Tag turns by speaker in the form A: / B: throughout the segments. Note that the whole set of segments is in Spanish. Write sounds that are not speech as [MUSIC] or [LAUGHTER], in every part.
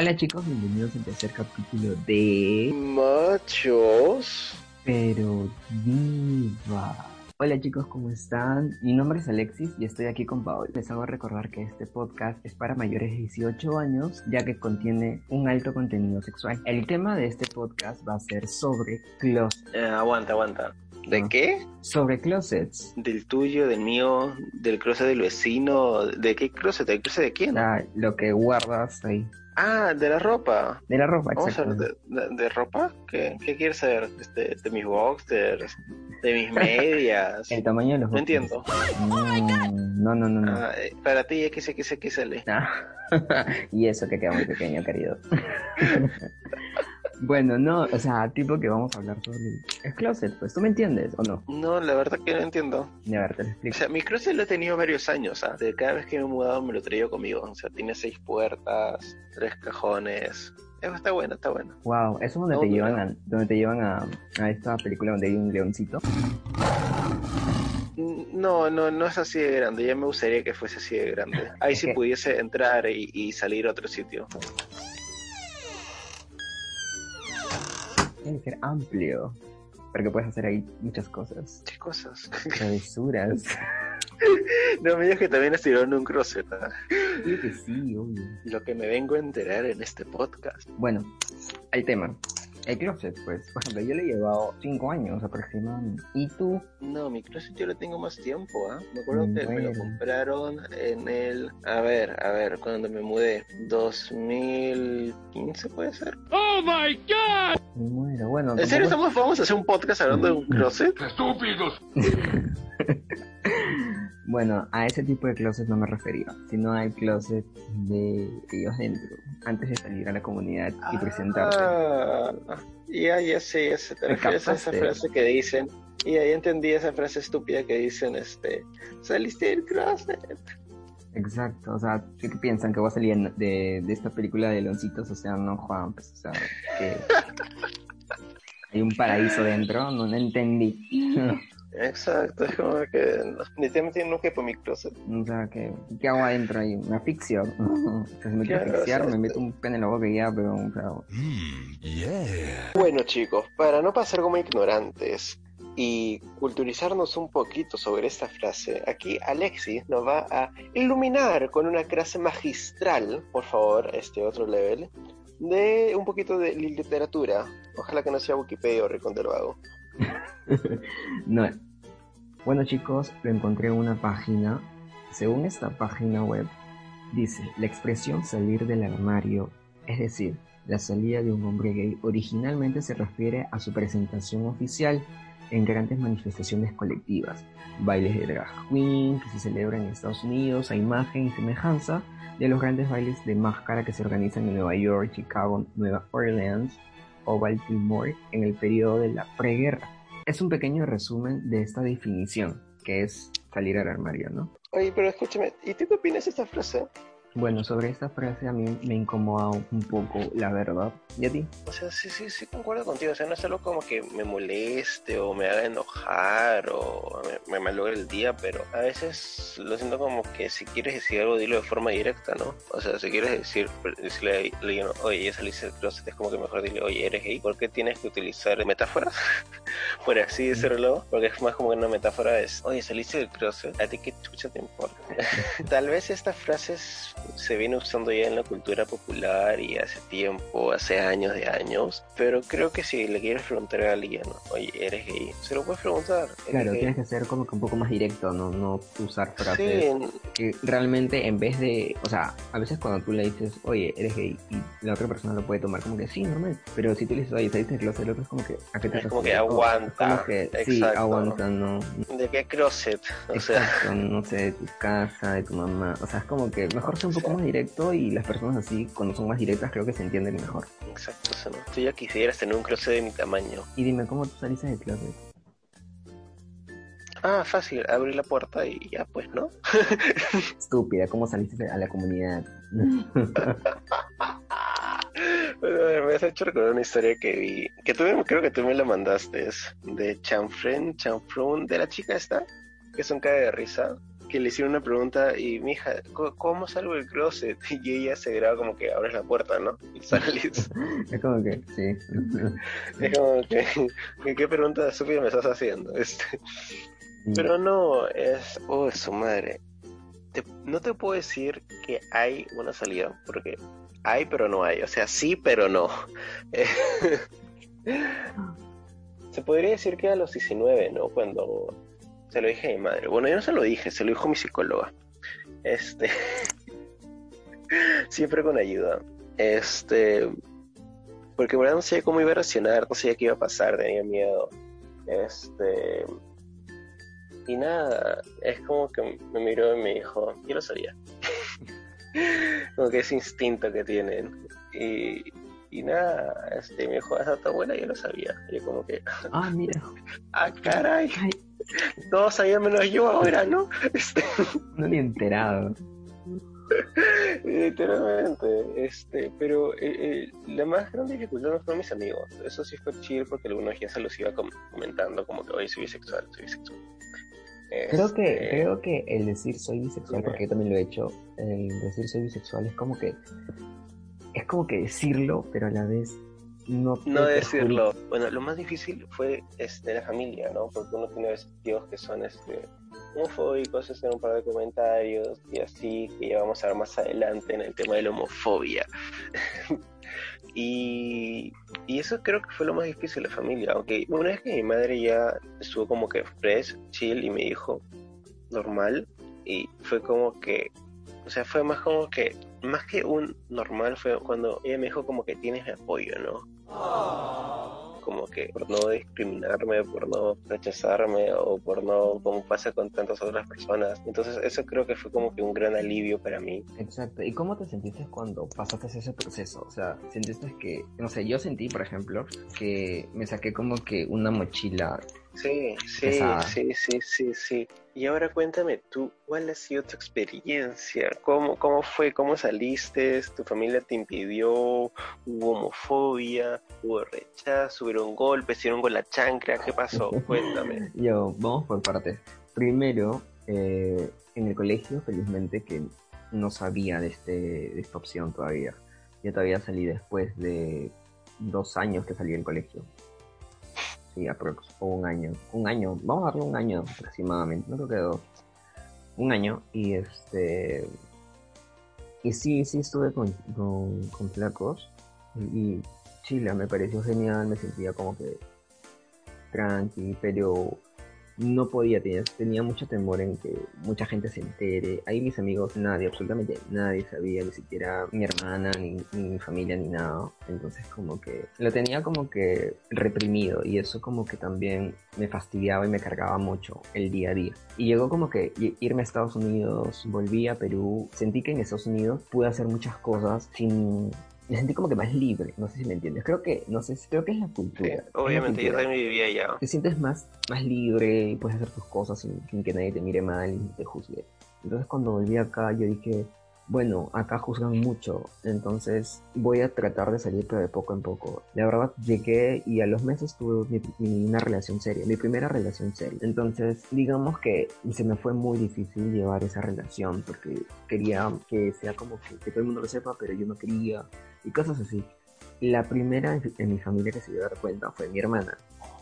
A: Hola chicos, bienvenidos al tercer capítulo de
B: Machos.
A: Pero Viva. Hola chicos, ¿cómo están? Mi nombre es Alexis y estoy aquí con Paola. Les hago recordar que este podcast es para mayores de 18 años, ya que contiene un alto contenido sexual. El tema de este podcast va a ser sobre closets.
B: Eh, aguanta, aguanta. ¿De
A: Ah.
B: qué?
A: Sobre closets.
B: ¿Del tuyo, del mío, del closet del vecino? ¿De qué closet? ¿Del closet de quién?
A: Ah, lo que guardas ahí.
B: Ah, de la ropa.
A: De la ropa,
B: Vamos a
A: exacto.
B: hablar de, de- de ropa. ¿Qué, qué quieres saber? Este, de mis boxers, de mis medias. [LAUGHS]
A: El tamaño de los
B: No entiendo.
A: Mm, no, no, no, no.
B: Ah, eh, para ti, XXXL.
A: Ah, [LAUGHS] y eso que queda muy pequeño, querido. [LAUGHS] bueno, no, o sea, tipo que vamos a hablar sobre el, closet, pues, ¿tú me entiendes o no?
B: No, la verdad que no entiendo.
A: De ver, te lo
B: O
A: explico.
B: sea, mi closet lo he tenido varios años, ¿ah? De cada vez que me he mudado me lo he traído conmigo. O sea, tiene seis puertas, tres cajones. Eso está bueno, está bueno.
A: Wow, eso es donde
B: No,
A: te
B: no.
A: llevan a, donde te llevan a, a esta película donde hay un leoncito.
B: No, no, no es así de grande. Ya me gustaría que fuese así de grande. Ahí sí [LAUGHS] pudiese entrar y, y salir a otro sitio.
A: Tiene que ser amplio, porque puedes hacer ahí muchas cosas.
B: ¿Qué cosas?
A: Travesuras. [LAUGHS] [LAUGHS]
B: no me digas que también estiraron un closet. ¿ah?
A: Creo que sí, obvio.
B: Lo que me vengo a enterar en este podcast.
A: Bueno, el tema. El closet, pues, por ejemplo, yo le he llevado 5 años aproximadamente. ¿Y tú?
B: No, mi closet yo lo tengo más tiempo, ¿ah? Me acuerdo que me lo compraron en el... A ver, a ver, cuando me mudé. 2015 puede ser.
A: Me muero. Bueno,
B: ¿En serio estamos, vamos a hacer un podcast hablando de un closet? [LAUGHS]
A: Bueno, a ese tipo de closet no me refería, sino al closet de ellos dentro, antes de salir a la comunidad y.
B: Ah, ya, ya sé, ya. Te refieres a esa frase que dicen. Y ahí entendí esa frase estúpida que dicen, este, saliste del closet.
A: Exacto, o sea, ¿qué piensan que voy a salir de, de esta película de Leoncitos? O sea, no, Juan, pues, o sea, que [LAUGHS] hay un paraíso dentro, no, no entendí. [LAUGHS]
B: Exacto, es como que definitivamente no quepo mi closet.
A: o sea, ¿qué, ¿qué hago adentro ahí? ¿Me asfixio? O sea, si me quiero
B: Claro,
A: asfixiar,
B: o sea,
A: me meto un pene en la boca y ya, pero, o sea,
C: Mm, yeah.
B: Bueno chicos, para no pasar como ignorantes y culturizarnos un poquito sobre esta frase, aquí Alexis nos va a iluminar con una clase magistral, por favor, este otro level, de un poquito de literatura. Ojalá que no sea Wikipedia o Rincón del Vago. [LAUGHS]
A: No. Bueno chicos, lo encontré en una página. Según esta página web, dice, la expresión salir del armario, es decir, la salida de un hombre gay, originalmente se refiere a su presentación oficial en grandes manifestaciones colectivas, bailes de drag queen que se celebran en Estados Unidos a imagen y semejanza de los grandes bailes de máscara que se organizan en Nueva York, Chicago, Nueva Orleans o Baltimore en el periodo de la preguerra. Es un pequeño resumen de esta definición, que es salir al armario, ¿no?
B: Oye, pero escúchame, ¿y tú qué opinas de esta frase?
A: Bueno, sobre esta frase a mí me incomoda un poco, la verdad. ¿Y a ti?
B: O sea, sí, sí, sí concuerdo contigo. O sea, no es algo como que me moleste o me haga enojar o me, me malogre el día, pero a veces lo siento como que si quieres decir algo, dilo de forma directa, ¿no? O sea, si quieres decir, decirle a alguien, oye, ya saliste del closet, es como que mejor dile, oye, eres gay. ¿Por qué tienes que utilizar metáforas? [LAUGHS] Por así decirlo, porque es más como una metáfora es, oye, saliste del closet, ¿a ti qué chucha te importa? [LAUGHS] Tal vez estas frases se vienen usando ya en la cultura popular y hace tiempo, hace años de años, pero creo que si le quieres preguntar a alguien, oye, ¿eres gay? Se lo puedes preguntar. ¿eres
A: Claro,
B: gay?
A: tienes que ser como que un poco más directo, no, no usar frases
B: Sí,
A: que realmente en vez de, o sea, a veces cuando tú le dices, oye, eres gay, y la otra persona lo puede tomar como que sí, normal, pero si tú le dices, oye, saliste del closet, el otro es como que, ¿a qué te
B: Es como que aguanta,
A: Como que, sí, aguanta, no,
B: ¿de qué closet? O sea,
A: Exacto, no sé, de tu casa, de tu mamá. O sea, es como que mejor ser un poco más directo y las personas así, cuando son más directas, creo que se entienden mejor.
B: exacto, ¿no? tú ya quisieras tener un closet de mi tamaño.
A: Y dime, ¿cómo tú saliste del closet?
B: Ah, fácil, abrir la puerta y ya, pues, ¿no? [LAUGHS]
A: Estúpida, ¿cómo saliste a la comunidad? [LAUGHS]
B: Bueno, me has hecho recordar una historia que vi, que tú creo que tú me la mandaste, es de Chanfren, Chanfrun, de la chica esta, que es un cae de risa. Que le hicieron una pregunta y mi hija, "¿Cómo- ¿cómo salgo del closet? [LAUGHS] Y ella se graba como que abres la puerta, ¿no? Y [LAUGHS] sales.
A: Es como que, sí. [LAUGHS]
B: es como que, ¿qué pregunta estúpida me estás haciendo? Este, pero no, es, oh, su madre. Te- no te puedo decir que hay una salida, porque hay pero no hay, o sea, sí pero no. Se podría decir que a los 19, ¿no? Cuando se lo dije a mi madre. Bueno, yo no se lo dije, se lo dijo mi psicóloga. Este, [LAUGHS] siempre con ayuda. Este, porque en verdad no sabía cómo iba a reaccionar, no sabía qué iba a pasar, tenía miedo. Este, y nada, es como que me miró y me dijo, yo lo sabía. [LAUGHS] como que ese instinto que tienen. Y, y nada, este, me dijo, hasta tu abuela yo lo sabía. Y yo como que,
A: Ah, mira. [LAUGHS]
B: ah, caray,
A: Ay,
B: todos sabían menos yo ahora, ¿no? Este,
A: no ni enterado.
B: literalmente, este, pero eh, eh, la más grande dificultad no fueron mis amigos. Eso sí fue chill porque algunos ya se los iba com- comentando como que hoy soy bisexual, soy bisexual.
A: Creo que,
B: Este,
A: creo que el decir soy bisexual, porque yo también lo he hecho, el decir soy bisexual es como que, es como que decirlo, pero a la vez no
B: no decirlo. Bueno, lo más difícil fue este, la familia, ¿no? Porque uno tiene a veces tíos que son este, homofóbicos, hacen un par de comentarios y así, que ya vamos a ver más adelante en el tema de la homofobia. [LAUGHS] y, y eso creo que fue lo más difícil de la familia, aunque una vez que mi madre ya estuvo como que fresh, chill y me dijo normal, y fue como que, o sea, fue más como que, más que un normal, fue cuando ella me dijo como que tienes mi apoyo, ¿no? Como que por no discriminarme, por no rechazarme o por no, como pasa con tantas otras personas. Entonces eso creo que fue como que un gran alivio para mí.
A: Exacto. ¿Y cómo te sentiste cuando pasaste ese proceso? O sea, ¿sentiste que, no sé, yo sentí, por ejemplo, que me saqué como que una mochila
B: Sí, sí, sí, sí, sí, sí. Y ahora cuéntame tú, ¿cuál ha sido tu experiencia? ¿Cómo, cómo fue? ¿Cómo saliste? ¿Tu familia te impidió? ¿Hubo homofobia? ¿Hubo rechazo? ¿Hubieron golpes? ¿Hicieron con la chancra? ¿Qué pasó? [LAUGHS] Cuéntame.
A: Yo, vamos por partes. Primero, eh, en el colegio, felizmente, que no sabía de, este, de esta opción todavía. Yo todavía salí después de dos años que salí del colegio. Sí, aprox, o un año. Un año, vamos a darle un año aproximadamente, no creo que dos. Un año, y este. Y sí, sí estuve con, con, con flacos. Y, Chile me pareció genial, me sentía como que tranqui, pero no podía, tenía, tenía mucho temor en que mucha gente se entere. Ahí mis amigos, nadie, absolutamente nadie sabía, ni siquiera mi hermana, ni, ni mi familia, ni nada. Entonces como que lo tenía como que reprimido y eso como que también me fastidiaba y me cargaba mucho el día a día. Y llegó como que irme a Estados Unidos, volví a Perú, sentí que en Estados Unidos pude hacer muchas cosas sin... Me sentí como que más libre, no sé si me entiendes. Creo que, no sé, creo que es la
B: Sí,
A: cultura. la
B: obviamente yo también vivía allá.
A: te sientes más, más libre y puedes hacer tus cosas sin, sin que nadie te mire mal y te juzgue. Entonces cuando volví acá yo dije, bueno, acá juzgan mucho, entonces voy a tratar de salir pero de poco en poco. La verdad llegué y a los meses tuve mi, mi- una relación seria, mi primera relación seria. Entonces digamos que se me fue muy difícil llevar esa relación porque quería que sea como que, que todo el mundo lo sepa, pero yo no quería y cosas así. La primera en mi familia que se dio a dar cuenta fue mi hermana.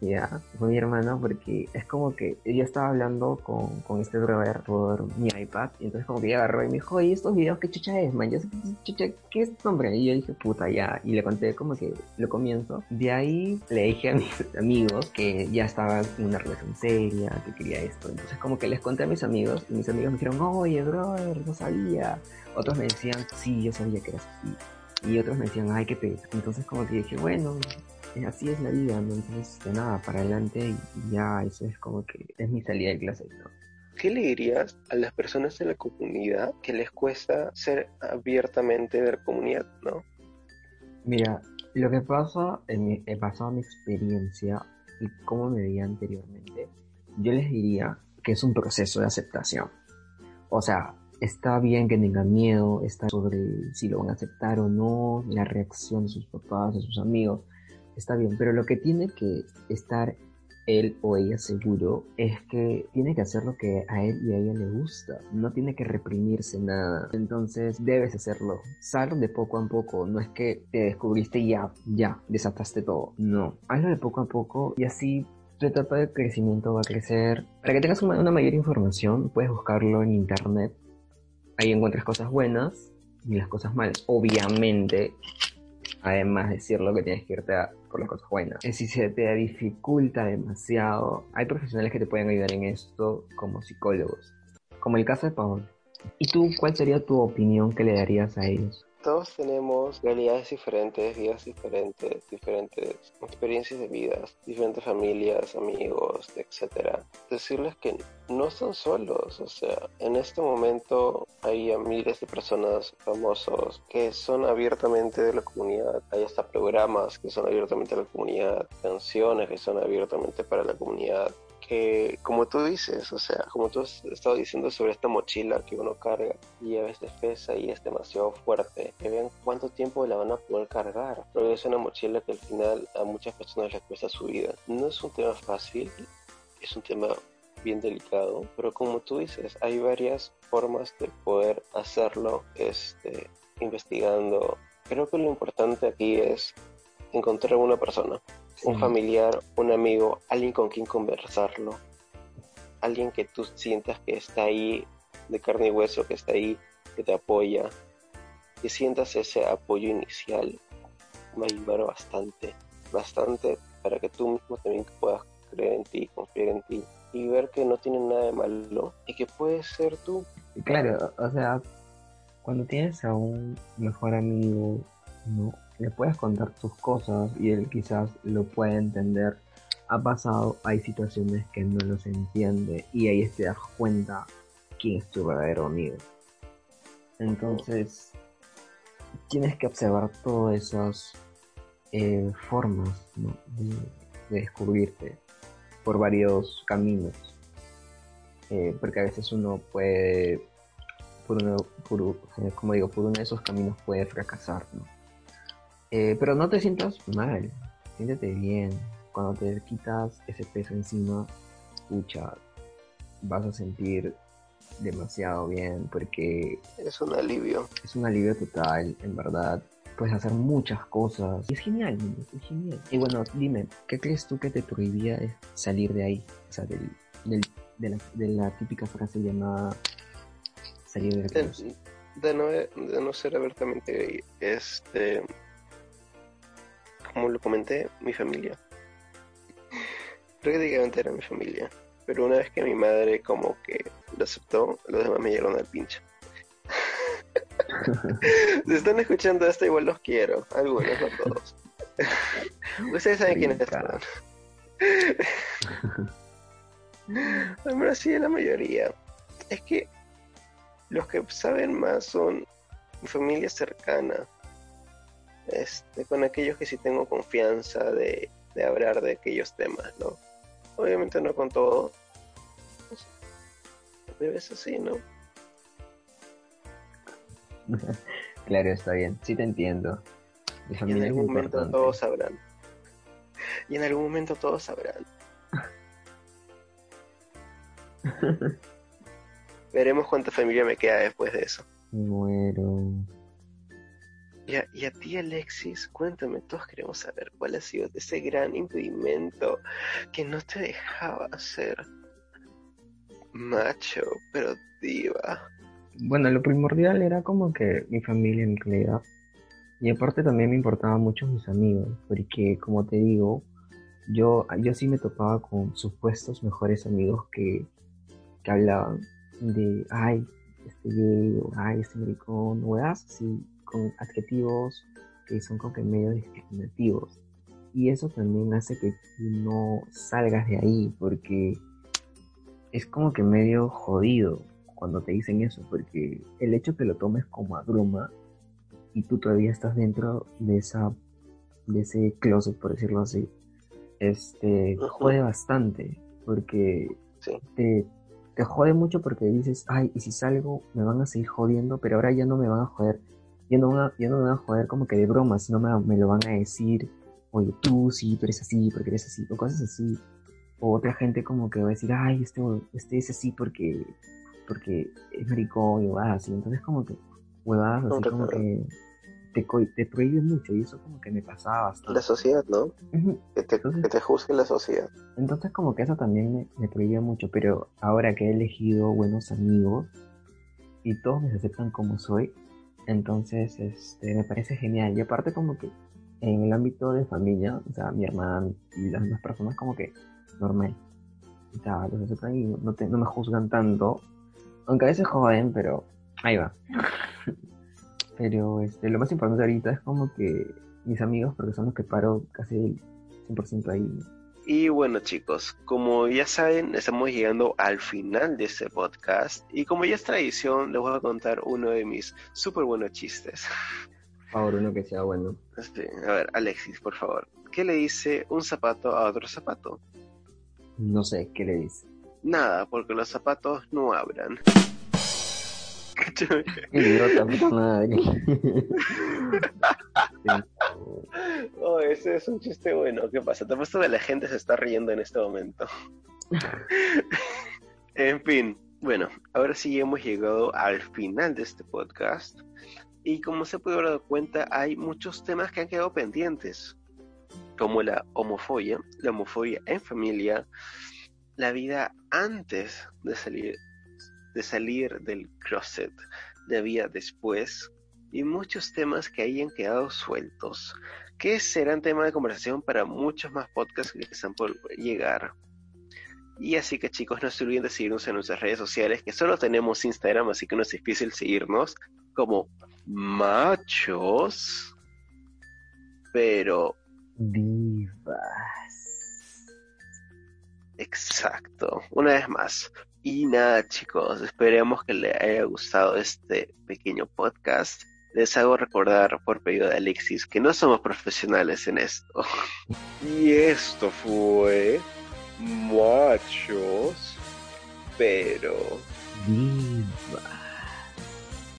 A: Ya, fue mi hermano porque es como que yo estaba hablando con, con este brother por mi iPad y entonces como que ella agarró y me dijo, oye, estos videos, ¿qué chucha es, man? Yo sé chucha, ¿qué es, hombre? Y yo dije, puta, ya, y le conté como que lo comienzo. De ahí le dije a mis [LAUGHS] amigos que ya estaba en una relación seria, que quería esto. Entonces como que les conté a mis amigos y mis amigos me dijeron, oye, brother, no sabía. Otros me decían, sí, yo sabía que eras así. Y otros me decían, ay, qué pesa. Entonces como que dije, bueno, así es la vida, ¿no? Entonces, de nada, para adelante y ya eso es como que es mi salida de clase, ¿no?
B: ¿Qué le dirías a las personas de la comunidad que les cuesta ser abiertamente de la comunidad, no?
A: Mira, lo que pasa, en mi, he pasado mi experiencia y cómo me veía anteriormente, yo les diría que es un proceso de aceptación. O sea, está bien que tengan miedo, está sobre si lo van a aceptar o no, la reacción de sus papás, de sus amigos, está bien, pero lo que tiene que estar él o ella seguro es que tiene que hacer lo que a él y a ella le gusta, no tiene que reprimirse nada, entonces debes hacerlo, sal de poco a poco, no es que te descubriste y ya, ya, desataste todo, no, hazlo de poco a poco y así tu etapa de crecimiento va a crecer. Para que tengas una mayor información, puedes buscarlo en internet, ahí encuentras cosas buenas y las cosas malas, obviamente además de decirlo que tienes que irte a por las cosas buenas. Si se te dificulta demasiado, hay profesionales que te pueden ayudar en esto como psicólogos, como el caso de Paul. ¿Y tú cuál sería tu opinión que le darías a ellos?
B: Todos tenemos realidades diferentes, vidas diferentes, diferentes experiencias de vidas, diferentes familias, amigos, etcétera. Decirles que no están solos, o sea, en este momento hay miles de personas famosos que son abiertamente de la comunidad, hay hasta programas que son abiertamente de la comunidad, canciones que son abiertamente para la comunidad, que, como tú dices, o sea, como tú has estado diciendo sobre esta mochila que uno carga y a veces pesa y es demasiado fuerte, que vean cuánto tiempo la van a poder cargar. Pero es una mochila que al final a muchas personas les cuesta su vida. No es un tema fácil, es un tema bien delicado, pero como tú dices, hay varias formas de poder hacerlo este, investigando. Creo que lo importante aquí es encontrar una persona un familiar, un amigo, alguien con quien conversarlo, alguien que tú sientas que está ahí de carne y hueso, que está ahí, que te apoya, que sientas ese apoyo inicial, va a ayudar bastante, bastante para que tú mismo también puedas creer en ti, confiar en ti y ver que no tiene nada de malo y que puedes ser tú.
A: Claro, o sea, cuando tienes a un mejor amigo, no le puedes contar tus cosas y él quizás lo puede entender. Ha pasado, hay situaciones que no los entiende y ahí te das cuenta quién es tu verdadero amigo. Entonces, tienes que observar todas esas eh, formas de, descubrirte por varios caminos. Eh, porque a veces uno puede, eh, como digo, por uno de esos caminos puede fracasar, ¿no? Eh, pero no te sientas mal, siéntete bien. Cuando te quitas ese peso encima, escucha, vas a sentir demasiado bien porque...
B: Es un alivio.
A: Es un alivio total, en verdad. Puedes hacer muchas cosas. Y es genial, es genial. Y bueno, dime, ¿qué crees tú que te prohibía salir de ahí? O sea, del, de, la, típica frase llamada salir de
B: la de, no, de no ser abiertamente este como lo comenté, mi familia. Prácticamente era mi familia. Pero una vez que mi madre como que lo aceptó, los demás me llegaron al pincho. [LAUGHS] si están escuchando esto, igual los quiero. Algunos, no todos. [LAUGHS] Ustedes saben quiénes son. Pero sí, la mayoría. Es que los que saben más son mi familia cercana este, con aquellos que sí tengo confianza de, hablar de aquellos temas, ¿no? Obviamente no con todo. Debe ser así, ¿no? [LAUGHS]
A: claro, está bien. Sí te entiendo.
B: y en algún momento todos sabrán. Y en algún momento todos sabrán. [LAUGHS] Veremos cuánta familia me queda después de eso.
A: Muero.
B: Y a, ti, Alexis, cuéntame, todos queremos saber cuál ha sido ese gran impedimento que no te dejaba ser macho, pero diva.
A: Bueno, lo primordial era como que mi familia en realidad. Y aparte también me importaban mucho mis amigos, porque como te digo, yo, yo sí me topaba con supuestos mejores amigos que, que hablaban de, ay, este gay, o ay, este maricón, o así con adjetivos que son como que medio discriminativos. Y eso también hace que no salgas de ahí, porque es como que medio jodido cuando te dicen eso, porque el hecho que lo tomes como a broma y tú todavía estás dentro de esa de ese closet, por decirlo así, este jode bastante, porque te, te jode mucho porque dices, ay, y si salgo me van a seguir jodiendo, pero ahora ya no me van a joder ya no, van a, no me van a joder como que de broma, sino me, me lo van a decir, oye, tú sí, tú eres así, porque eres así, o cosas así. O otra gente como que va a decir, ay, este, este es así porque, porque es maricón y va así. Entonces como que huevadas así como que te, te prohíbe mucho y eso como que me pasaba bastante.
B: La sociedad, ¿no? que, te, que te juzgue la sociedad.
A: Entonces como que eso también me, me prohibía mucho, pero ahora que he elegido buenos amigos y todos me aceptan como soy, entonces este, me parece genial. Y aparte como que en el ámbito de familia, o sea, mi hermana y las demás personas como que normal. O sea, los aceptan y no, te, no me juzgan tanto. Aunque a veces joden, pero ahí va. [LAUGHS] pero este, lo más importante ahorita es como que mis amigos, porque son los que paro casi el 100% ahí.
B: Y bueno chicos, como ya saben, estamos llegando al final de este podcast y como ya es tradición, les voy a contar uno de mis súper buenos chistes.
A: Por favor, uno que sea bueno.
B: a ver, Alexis, por favor. ¿Qué le dice un zapato a otro zapato?
A: No sé, ¿qué le dice?
B: Nada, porque los zapatos no.
A: Idiota, madre. [LAUGHS] [LAUGHS]
B: oh, ese es un chiste bueno. ¿Qué pasa? Te puesto que la gente se está riendo en este momento. [LAUGHS] en fin, bueno, ahora sí hemos llegado al final de este podcast. Y como se puede dar cuenta, hay muchos temas que han quedado pendientes, como la homofobia, la homofobia en familia, la vida antes de salir, de salir del closet, la vida después, y muchos temas que hayan quedado sueltos, que serán tema de conversación para muchos más podcasts que están por llegar. Y así que chicos, no se olviden de seguirnos en nuestras redes sociales, que solo tenemos Instagram, así que no es difícil seguirnos, como machos, pero
A: divas.
B: Exacto, una vez más. Y nada chicos, esperemos que les haya gustado este pequeño podcast. Les hago recordar por pedido de Alexis que no somos profesionales en esto. [LAUGHS] y esto fue machos, pero
A: divas.